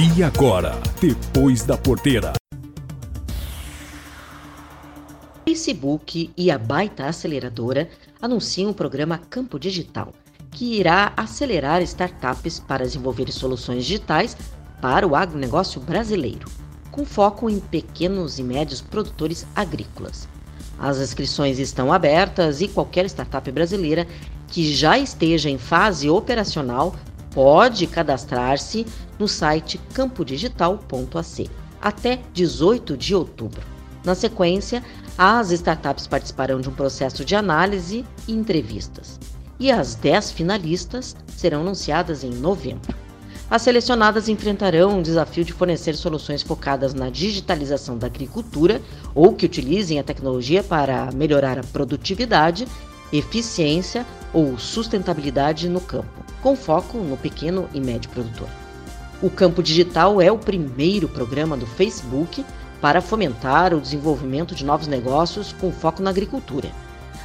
E agora, depois da porteira. Facebook e a Baita Aceleradora anunciam o programa Campo Digital, que irá acelerar startups para desenvolver soluções digitais para o agronegócio brasileiro, com foco em pequenos e médios produtores agrícolas. As inscrições estão abertas e qualquer startup brasileira que já esteja em fase operacional pode cadastrar-se no site campodigital.ac até 18 de outubro. Na sequência, as startups participarão de um processo de análise e entrevistas, e as 10 finalistas serão anunciadas em novembro. As selecionadas enfrentarão o desafio de fornecer soluções focadas na digitalização da agricultura ou que utilizem a tecnologia para melhorar a produtividade, eficiência ou sustentabilidade no campo, com foco no pequeno e médio produtor. O Campo Digital é o primeiro programa do Facebook para fomentar o desenvolvimento de novos negócios com foco na agricultura.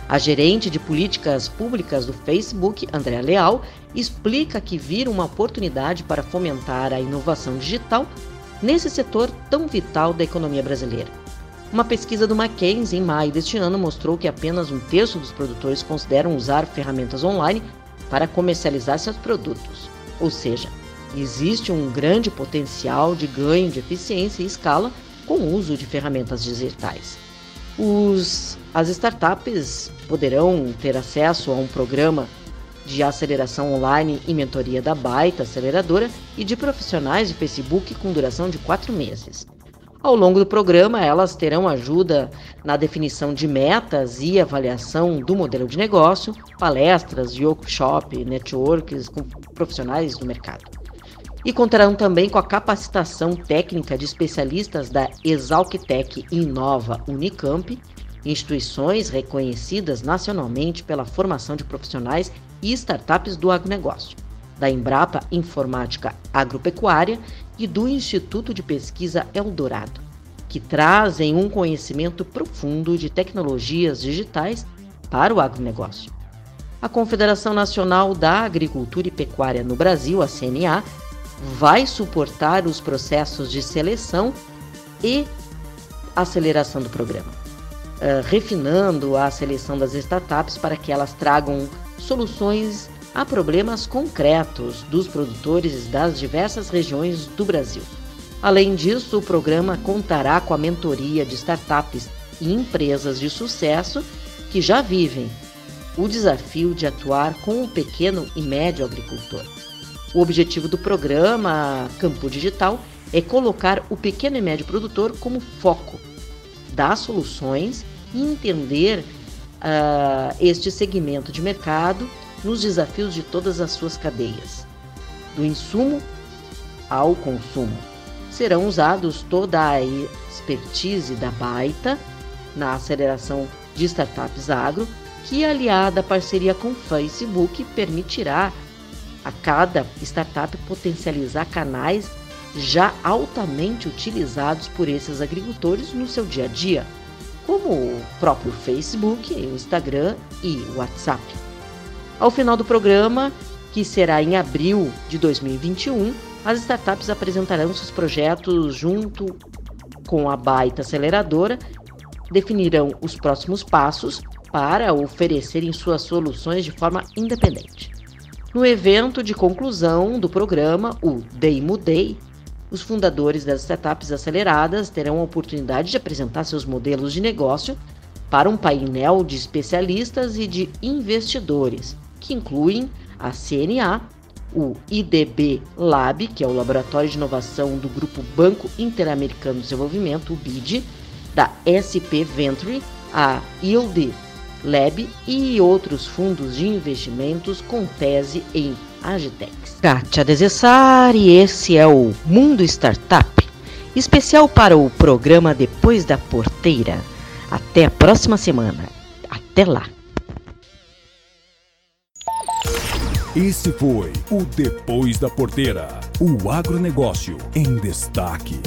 A gerente de políticas públicas do Facebook, Andréa Leal, explica que vira uma oportunidade para fomentar a inovação digital nesse setor tão vital da economia brasileira. Uma pesquisa do Mackenzie em maio deste ano mostrou que apenas um terço dos produtores consideram usar ferramentas online para comercializar seus produtos. Ou seja, existe um grande potencial de ganho de eficiência e escala com o uso de ferramentas digitais. Os, as startups poderão ter acesso a um programa de aceleração online e mentoria da Baita Aceleradora e de profissionais de Facebook com duração de quatro meses. Ao longo do programa, elas terão ajuda na definição de metas e avaliação do modelo de negócio, palestras, workshop, networks com profissionais do mercado e contarão também com a capacitação técnica de especialistas da Exalctec Inova Unicamp, instituições reconhecidas nacionalmente pela formação de profissionais e startups do agronegócio, da Embrapa Informática Agropecuária e do Instituto de Pesquisa Eldorado, que trazem um conhecimento profundo de tecnologias digitais para o agronegócio. A Confederação Nacional da Agricultura e Pecuária no Brasil, a CNA, vai suportar os processos de seleção e aceleração do programa, uh, refinando a seleção das startups para que elas tragam soluções a problemas concretos dos produtores das diversas regiões do Brasil. Além disso, o programa contará com a mentoria de startups e empresas de sucesso que já vivem o desafio de atuar com o pequeno e médio agricultor. O objetivo do programa Campo Digital é colocar o pequeno e médio produtor como foco, dar soluções e entender uh, este segmento de mercado nos desafios de todas as suas cadeias, do insumo ao consumo. Serão usados toda a expertise da Baita na aceleração de startups agro, que aliada à parceria com o Facebook permitirá a cada startup potencializar canais já altamente utilizados por esses agricultores no seu dia a dia, como o próprio Facebook, o Instagram e o WhatsApp. Ao final do programa, que será em abril de 2021, as startups apresentarão seus projetos junto com a Baita Aceleradora, definirão os próximos passos para oferecerem suas soluções de forma independente. No evento de conclusão do programa, o Day, os fundadores das startups aceleradas terão a oportunidade de apresentar seus modelos de negócio para um painel de especialistas e de investidores, que incluem a CNA, o IDB Lab, que é o Laboratório de Inovação do Grupo Banco Interamericano de Desenvolvimento, o BID, da SP Venture, a Yield Lab e outros fundos de investimentos com tese em Agitex. Kátia Desessar e esse é o Mundo Startup, especial para o programa Depois da Porteira. Até a próxima semana. Até lá. Esse foi o Depois da Porteira, o agronegócio em destaque.